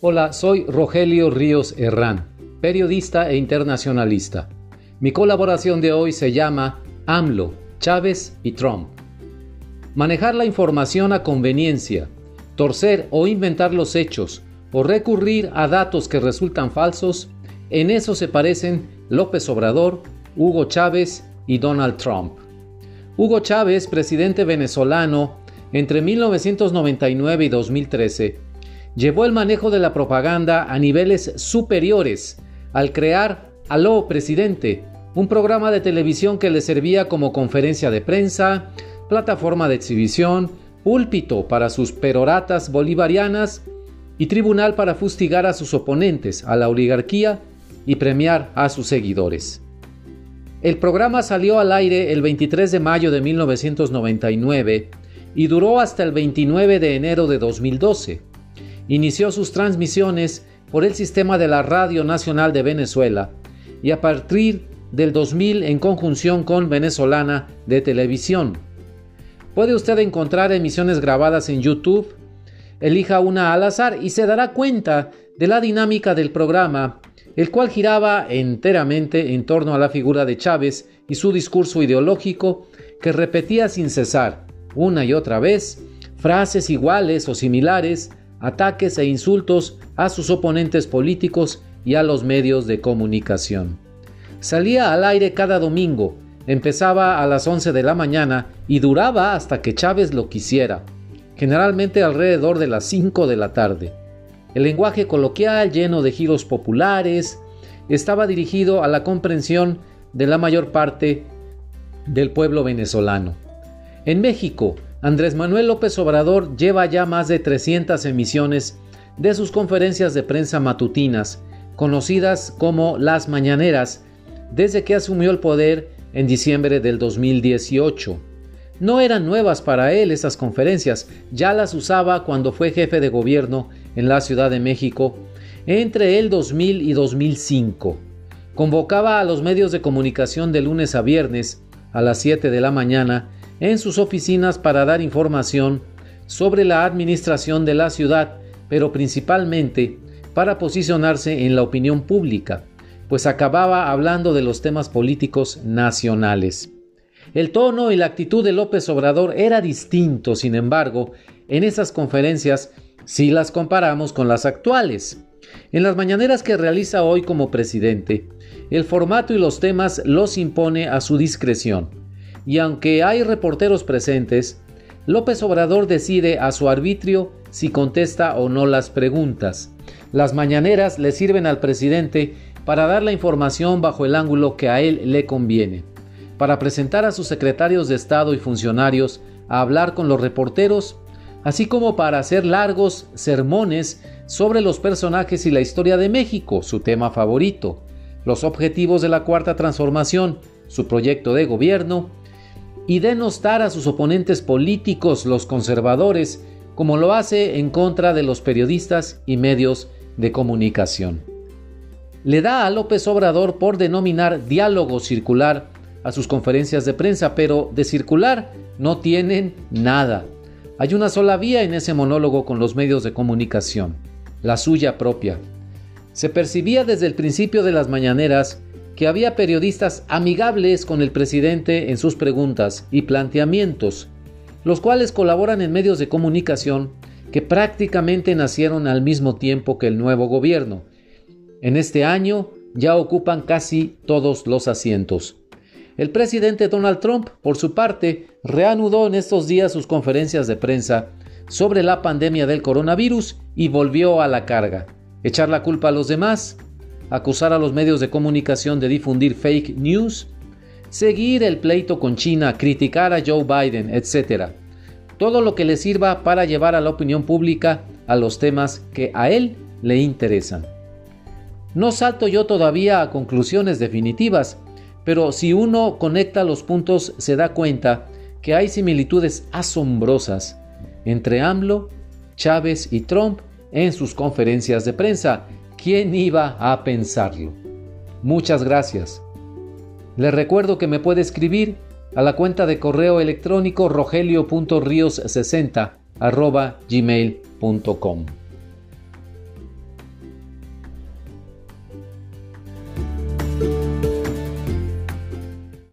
Hola, soy Rogelio Ríos Herrán, periodista e internacionalista. Mi colaboración de hoy se llama AMLO, Chávez y Trump. Manejar la información a conveniencia, torcer o inventar los hechos, o recurrir a datos que resultan falsos, en eso se parecen López Obrador, Hugo Chávez y Donald Trump. Hugo Chávez, presidente venezolano, entre 1999 y 2013, llevó el manejo de la propaganda a niveles superiores al crear Aló Presidente, un programa de televisión que le servía como conferencia de prensa, plataforma de exhibición, púlpito para sus peroratas bolivarianas y tribunal para fustigar a sus oponentes, a la oligarquía y premiar a sus seguidores. El programa salió al aire el 23 de mayo de 1999 y duró hasta el 29 de enero de 2012 inició sus transmisiones por el sistema de la Radio Nacional de Venezuela y a partir del 2000 en conjunción con Venezolana de Televisión. Puede usted encontrar emisiones grabadas en YouTube. Elija una al azar y se dará cuenta de la dinámica del programa, el cual giraba enteramente en torno a la figura de Chávez y su discurso ideológico que repetía sin cesar, una y otra vez, frases iguales o similares ataques e insultos a sus oponentes políticos y a los medios de comunicación. Salía al aire cada domingo, empezaba a las 11 de la mañana y duraba hasta que Chávez lo quisiera, generalmente alrededor de las 5 de la tarde. El lenguaje coloquial, lleno de giros populares, estaba dirigido a la comprensión de la mayor parte del pueblo venezolano. En México, Andrés Manuel López Obrador lleva ya más de 300 emisiones de sus conferencias de prensa matutinas, conocidas como las mañaneras, desde que asumió el poder en diciembre del 2018. No eran nuevas para él esas conferencias, ya las usaba cuando fue jefe de gobierno en la Ciudad de México entre el 2000 y 2005. Convocaba a los medios de comunicación de lunes a viernes a las 7 de la mañana en sus oficinas para dar información sobre la administración de la ciudad, pero principalmente para posicionarse en la opinión pública, pues acababa hablando de los temas políticos nacionales. El tono y la actitud de López Obrador era distinto, sin embargo, en esas conferencias si las comparamos con las actuales. En las mañaneras que realiza hoy como presidente, el formato y los temas los impone a su discreción y aunque hay reporteros presentes, López Obrador decide a su arbitrio si contesta o no las preguntas. Las mañaneras le sirven al presidente para dar la información bajo el ángulo que a él le conviene, para presentar a sus secretarios de Estado y funcionarios a hablar con los reporteros, así como para hacer largos sermones sobre los personajes y la historia de México, su tema favorito, los objetivos de la Cuarta Transformación, su proyecto de gobierno, y denostar a sus oponentes políticos, los conservadores, como lo hace en contra de los periodistas y medios de comunicación. Le da a López Obrador por denominar diálogo circular a sus conferencias de prensa, pero de circular no tienen nada. Hay una sola vía en ese monólogo con los medios de comunicación, la suya propia. Se percibía desde el principio de las mañaneras que había periodistas amigables con el presidente en sus preguntas y planteamientos, los cuales colaboran en medios de comunicación que prácticamente nacieron al mismo tiempo que el nuevo gobierno. En este año ya ocupan casi todos los asientos. El presidente Donald Trump, por su parte, reanudó en estos días sus conferencias de prensa sobre la pandemia del coronavirus y volvió a la carga. Echar la culpa a los demás, acusar a los medios de comunicación de difundir fake news, seguir el pleito con China, criticar a Joe Biden, etc. Todo lo que le sirva para llevar a la opinión pública a los temas que a él le interesan. No salto yo todavía a conclusiones definitivas, pero si uno conecta los puntos se da cuenta que hay similitudes asombrosas entre AMLO, Chávez y Trump en sus conferencias de prensa ¿Quién iba a pensarlo? Muchas gracias. Les recuerdo que me puede escribir a la cuenta de correo electrónico rogelio.rios60 gmail.com.